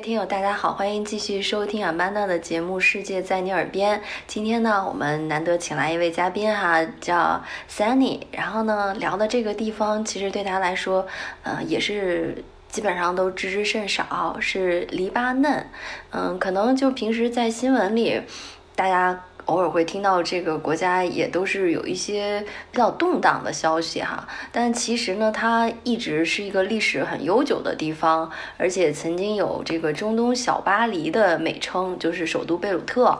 听友，大家好，欢迎继续收听阿曼达的节目《世界在你耳边》。今天呢，我们难得请来一位嘉宾哈，叫 Sunny。然后呢，聊的这个地方，其实对他来说，呃，也是基本上都知之甚少，是黎巴嫩。嗯，可能就平时在新闻里，大家。偶尔会听到这个国家也都是有一些比较动荡的消息哈，但其实呢，它一直是一个历史很悠久的地方，而且曾经有这个中东小巴黎的美称，就是首都贝鲁特。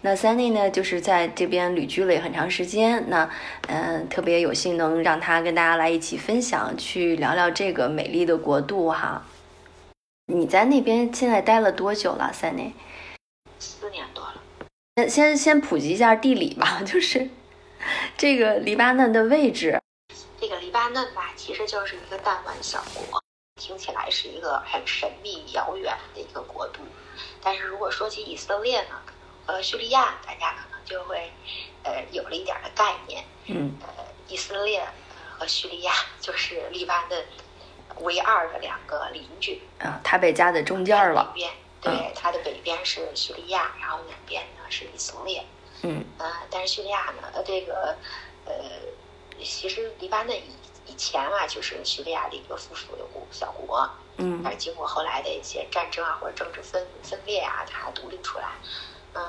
那 Sunny 呢，就是在这边旅居了也很长时间，那嗯，特别有幸能让他跟大家来一起分享，去聊聊这个美丽的国度哈。你在那边现在待了多久了，Sunny？先先先普及一下地理吧，就是这个黎巴嫩的位置。这个黎巴嫩吧，其实就是一个弹丸小国，听起来是一个很神秘遥远的一个国度。但是如果说起以色列呢，呃，叙利亚，大家可能就会呃有了一点的概念。嗯。呃，以色列和叙利亚 就是黎巴嫩唯二的两个邻居。啊，它被夹在中间了。边。对，它的北边是叙利亚，然后南边呢是以色列。嗯，呃，但是叙利亚呢，呃，这个，呃，其实黎巴嫩以以前啊，就是叙利亚的一个附属的国小国。嗯，但是经过后来的一些战争啊或者政治分分裂啊，它独立出来。嗯，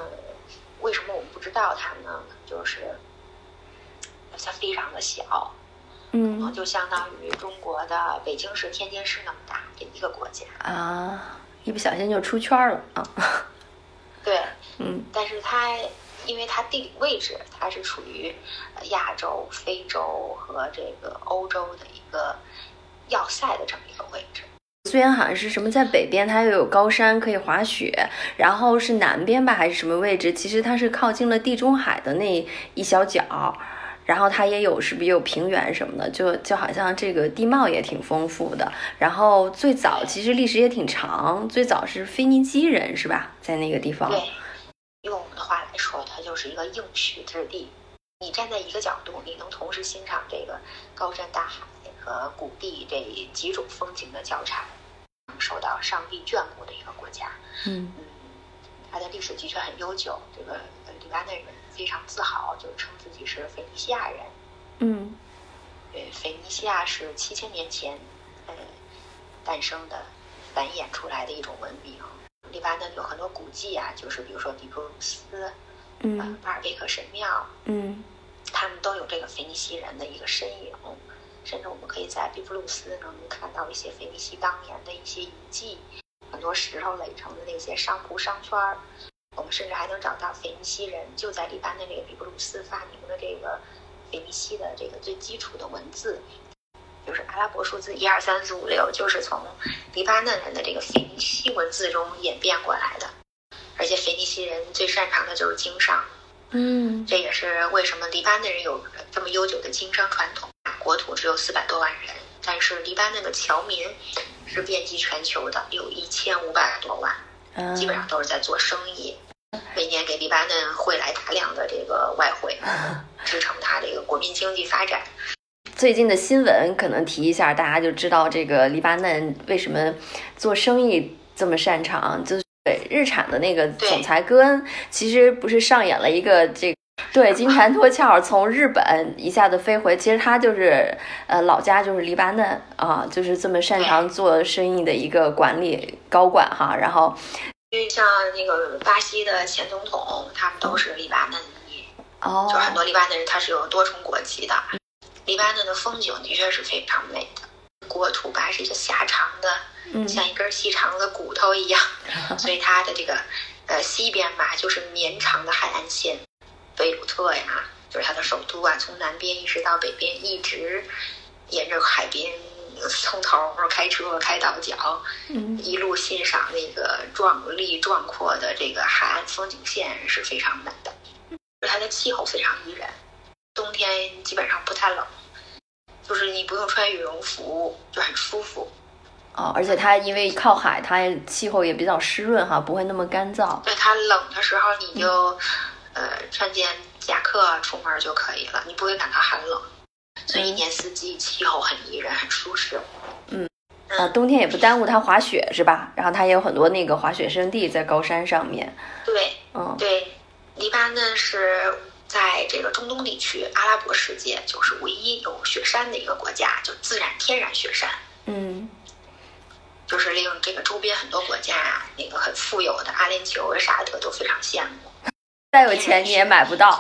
为什么我们不知道它呢？就是它非常的小。嗯，就相当于中国的北京市、天津市那么大的一个国家。啊。一不小心就出圈了啊！对，嗯，但是它因为它地理位置，它是处于亚洲、非洲和这个欧洲的一个要塞的这么一个位置。虽然好像是什么在北边，它又有高山可以滑雪，然后是南边吧，还是什么位置？其实它是靠近了地中海的那一小角。然后它也有，是不是也有平原什么的？就就好像这个地貌也挺丰富的。然后最早其实历史也挺长，最早是腓尼基人是吧？在那个地方。对，用我们的话来说，它就是一个应许之地。你站在一个角度，你能同时欣赏这个高山大海和谷地这几种风景的交叉，受到上帝眷顾的一个国家。嗯嗯，它的历史的确很悠久。这个黎巴嫩人。非常自豪，就称自己是腓尼西亚人。嗯，对，腓尼西亚是七千年前呃诞生的、繁衍出来的一种文明。黎巴嫩有很多古迹啊，就是比如说比布鲁斯，嗯，巴尔贝克神庙，嗯，他们都有这个腓尼西人的一个身影。甚至我们可以在比布鲁斯能看到一些腓尼西当年的一些遗迹，很多石头垒成的那些商铺商圈儿。我们甚至还能找到腓尼西人就在黎巴嫩这个比布鲁斯发明的这个腓尼西的这个最基础的文字，就是阿拉伯数字一二三四五六，就是从黎巴嫩人的这个腓尼西文字中演变过来的。而且腓尼西人最擅长的就是经商，嗯，这也是为什么黎巴嫩人有这么悠久的经商传统。国土只有四百多万人，但是黎巴嫩的侨民是遍及全球的，有一千五百多万，基本上都是在做生意。每年给黎巴嫩汇来大量的这个外汇，支撑它这个国民经济发展。最近的新闻可能提一下，大家就知道这个黎巴嫩为什么做生意这么擅长。就是对日产的那个总裁戈恩，其实不是上演了一个这对金蝉脱壳，从日本一下子飞回，其实他就是呃老家就是黎巴嫩啊，就是这么擅长做生意的一个管理高管哈，然后。因为像那个巴西的前总统，他们都是黎巴嫩裔，哦，就很多黎巴嫩人他是有多重国籍的。黎巴嫩的风景的确是非常美的，国土吧是一个狭长的，像一根细长的骨头一样，所以它的这个呃西边吧就是绵长的海岸线，贝鲁特呀就是它的首都啊，从南边一直到北边，一直沿着海边。从头开车开到脚，一路欣赏那个壮丽壮阔的这个海岸风景线是非常美的。它的气候非常宜人，冬天基本上不太冷，就是你不用穿羽绒服就很舒服。哦，而且它因为靠海，它气候也比较湿润哈，不会那么干燥。对它冷的时候，你就、呃穿件夹克出门就可以了，你不会感到寒冷。所以一年四季气候很宜人，很舒适。嗯啊，冬天也不耽误它滑雪是吧？然后它也有很多那个滑雪胜地在高山上面。对嗯对，黎巴嫩是在这个中东地区阿拉伯世界就是唯一有雪山的一个国家，就自然天然雪山。嗯就是令这个周边很多国家啊，那个很富有的阿联酋、沙特都非常羡慕。再有钱你也买不到。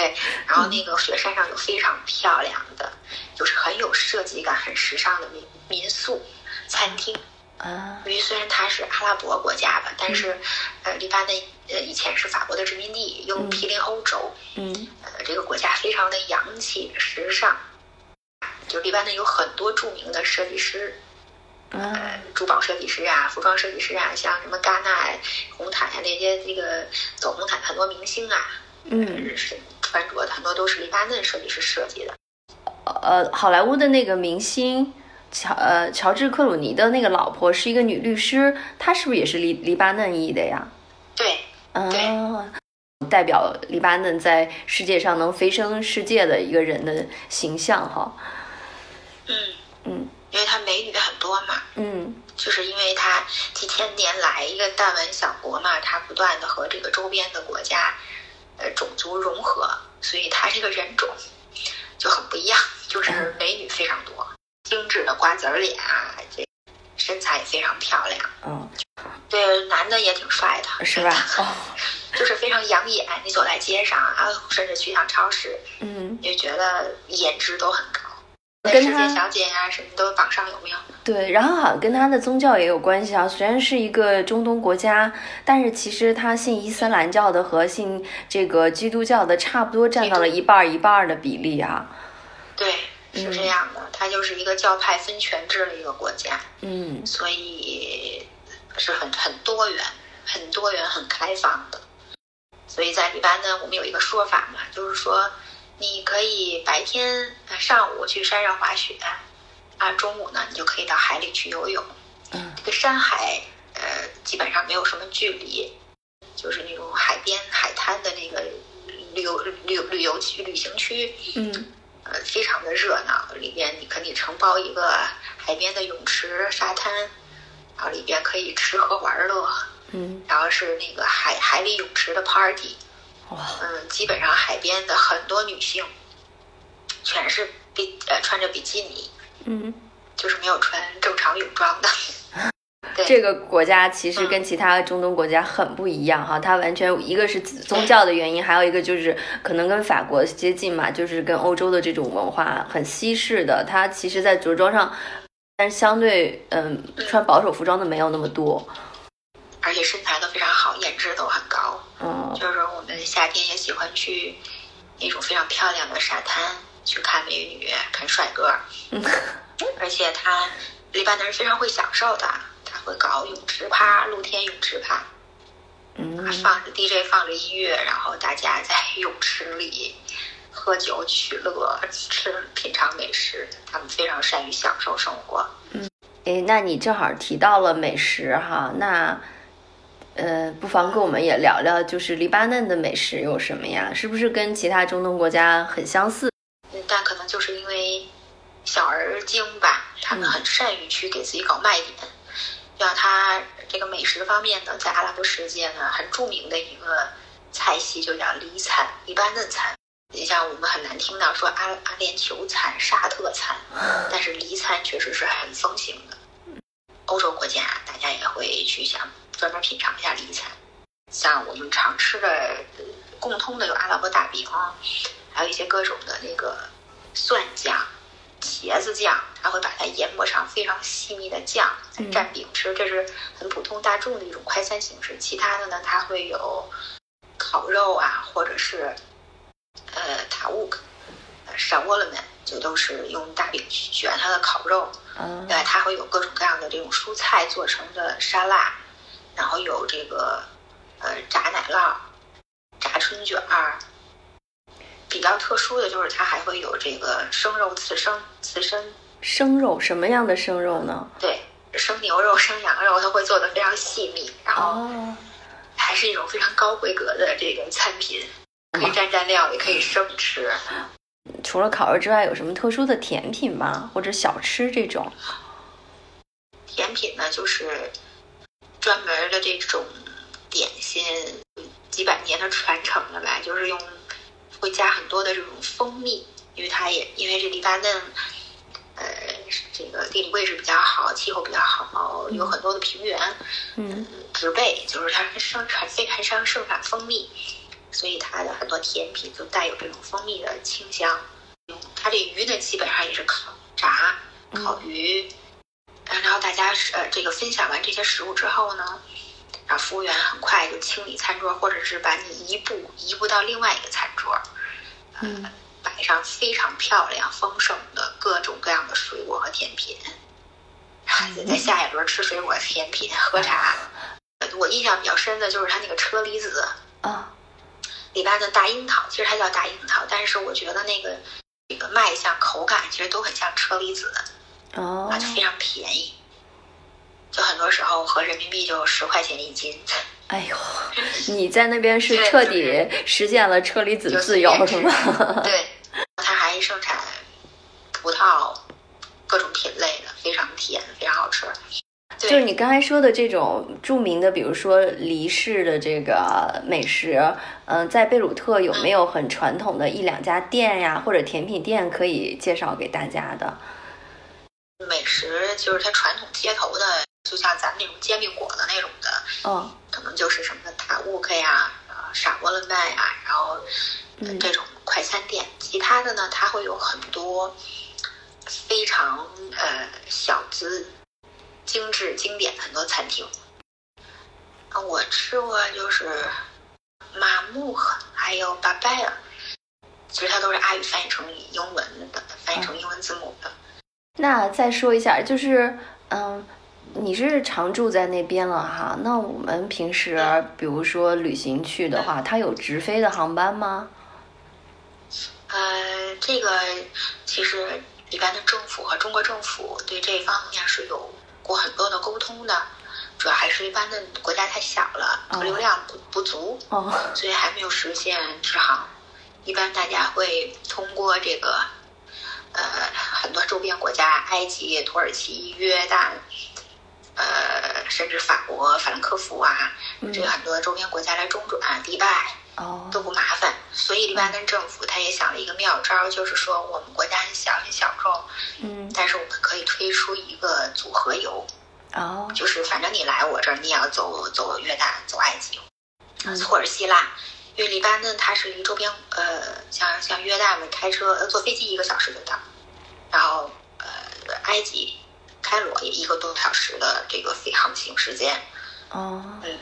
对，然后那个雪山上有非常漂亮的，就是很有设计感、很时尚的民民宿、餐厅。啊，因为虽然它是阿拉伯国家吧，但是，呃，黎巴嫩呃以前是法国的殖民地，又嗯。毗邻欧洲，嗯。呃，这个国家非常的洋气时尚。就黎巴嫩有很多著名的设计师，啊。呃，珠宝设计师啊，服装设计师啊，像什么戛纳呀、红毯呀那些，这个走红毯很多明星啊，嗯，是穿着的很多都是黎巴嫩设计师设计的。呃，好莱坞的那个明星乔呃乔治克鲁尼的那个老婆是一个女律师，她是不是也是黎黎巴嫩裔的呀？对，嗯，代表黎巴嫩在世界上能飞升世界的一个人的形象哈。嗯嗯因为它美女很多嘛，嗯就是因为它几千年来一个弹丸小国嘛，它不断的和这个周边的国家，呃，种族融合，所以它这个人种就很不一样，就是美女非常多，精致的瓜子脸啊，这身材也非常漂亮，嗯，对，男的也挺帅的，是吧？哦，就是非常养眼。你走在街上啊，甚至去趟超市，嗯，你就觉得颜值都很高。在跟他世界小姐呀、什么都榜上有名。对，然后好像跟他的宗教也有关系啊。虽然是一个中东国家，但是其实他信伊斯兰教的和信这个基督教的差不多占到了一半儿一半儿的比例啊。对，是这样的，它就是一个教派分权制的一个国家，嗯所以是很很多元、很多元、很开放的。所以在黎巴嫩，我们有一个说法嘛，就是说，你可以白天呃上午去山上滑雪，啊，中午呢你就可以到海里去游泳。嗯。这个山海呃基本上没有什么距离，就是那种海边海滩的那个旅游旅游旅游区旅行区，嗯。呃，非常的热闹，里边你可以承包一个海边的泳池、沙滩，然后里边可以吃喝玩乐，嗯，然后是那个海海里泳池的 party，哇，嗯，基本上海边的很多女性全是比呃穿着比基尼，嗯，就是没有穿正常泳装的。对。这个国家其实跟其他中东国家很不一样哈，它完全一个是宗教的原因，还有一个就是可能跟法国接近嘛，就是跟欧洲的这种文化很西式的，它其实在着装上，但是相对嗯。穿保守服装的没有那么多，而且身材都非常好，颜值都很高。嗯就是我们夏天也喜欢去那种非常漂亮的沙滩去看美女、看帅哥。嗯 而且他黎巴嫩人非常会享受的，他会搞泳池趴、露天泳池趴，嗯放着 DJ 放着音乐，然后大家在泳池里喝酒取乐、吃品尝美食。他们非常善于享受生活。嗯诶，那你正好提到了美食哈，那呃，不妨跟我们也聊聊，就是黎巴嫩的美食有什么呀？是不是跟其他中东国家很相似？嗯但可能就是因为小而精吧，他们很善于去给自己搞卖点。像他这个美食方面呢，在阿拉伯世界呢，很著名的一个菜系就叫黎餐，黎巴嫩餐。你像我们很难听到说阿阿联酋餐、沙特餐，但是黎餐确实是很风行的。欧洲国家大家也会去想专门品尝一下黎餐，像我们常吃的呃共通的有阿拉伯大饼，还有一些各种的那个蒜酱、茄子酱，它会把它研磨成非常细密的酱，再蘸饼吃，这是很普通大众的一种快餐形式。其他的呢，它会有烤肉啊，或者是呃塔乌克、呃沙窝了们，就都是用大饼去卷它的烤肉。嗯对，它会有各种各样的这种蔬菜做成的沙拉，然后有这个呃炸奶酪、炸春卷儿。比较特殊的就是它还会有这个生肉刺身、刺身，生肉什么样的生肉呢？对，生牛肉、生羊肉，它会做的非常细密，然后哦，还是一种非常高规格的这个餐品，可以蘸蘸料，也可以生吃。除了烤肉之外，有什么特殊的甜品吗？或者小吃这种？甜品呢，就是专门的这种点心，几百年的传承了吧，就是用会加很多的这种蜂蜜，因为它也因为这黎巴嫩，呃，这个地理位置比较好，气候比较好，有很多的平原，嗯植被，就是它生产非常盛盛产蜂蜜，所以它的很多甜品就带有这种蜂蜜的清香。它这鱼呢，基本上也是烤、炸、烤鱼。呃然后大家是呃这个分享完这些食物之后呢，然后服务员很快就清理餐桌，或者是把你移步移步到另外一个餐桌，嗯摆上非常漂亮、丰盛的各种各样的水果和甜品。嗯在下一轮吃水果、甜品、喝茶。我印象比较深的就是它那个车厘子，啊里边的大樱桃，其实它叫大樱桃，但是我觉得那个这个卖相、口感其实都很像车厘子，哦啊，就非常便宜，就很多时候合人民币就十块钱一斤。哎呦，你在那边是彻底实现了车厘子自由随是便吗？对，它还盛产葡萄，各种品类的，非常甜，非常好吃。就是你刚才说的这种著名的，比如说黎氏的这个美食，嗯、在贝鲁特有没有很传统的一两家店呀，或者甜品店可以介绍给大家的？美食就是它传统街头的，就像咱们那种煎饼果子那种的，哦，可能就是什么塔乌克呀、啊傻波伦麦呀，然后呃嗯这种快餐店。其他的呢，它会有很多非常呃小资、精致、经典的很多餐厅。啊，我吃过就是马木还有巴拜尔，其实它都是阿语翻译成英文的，翻译成英文字母的。那再说一下，就是嗯，你是常住在那边了哈？那我们平时比如说旅行去的话，它有直飞的航班吗？呃，这个其实一般的政府和中国政府对这方面是有过很多的沟通的，主要还是一般的国家太小了，客流量不不足，哦，所以还没有实现直航。一般大家会通过这个，呃，很多周边国家，埃及、土耳其、约旦，呃，甚至法国、法兰克福啊，这个很多周边国家来中转、迪拜。哦，都不麻烦，所以黎巴嫩政府他也想了一个妙招，就是说我们国家很小很小众，嗯，但是我们可以推出一个组合游，哦，就是反正你来我这儿，你也要走走约旦、走埃及，嗯。或者希腊，因为黎巴嫩它是离周边呃像像约旦嘛，开车呃坐飞机一个小时就到，然后呃埃及开罗也一个多小时的这个飞航行时间，哦，嗯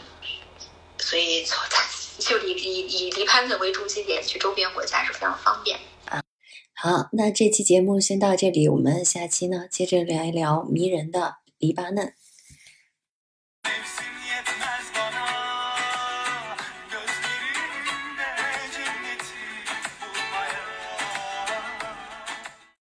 所以从它就以以以黎巴嫩为中心点去周边国家是非常方便。好，那这期节目先到这里，我们下期呢接着聊一聊迷人的黎巴嫩。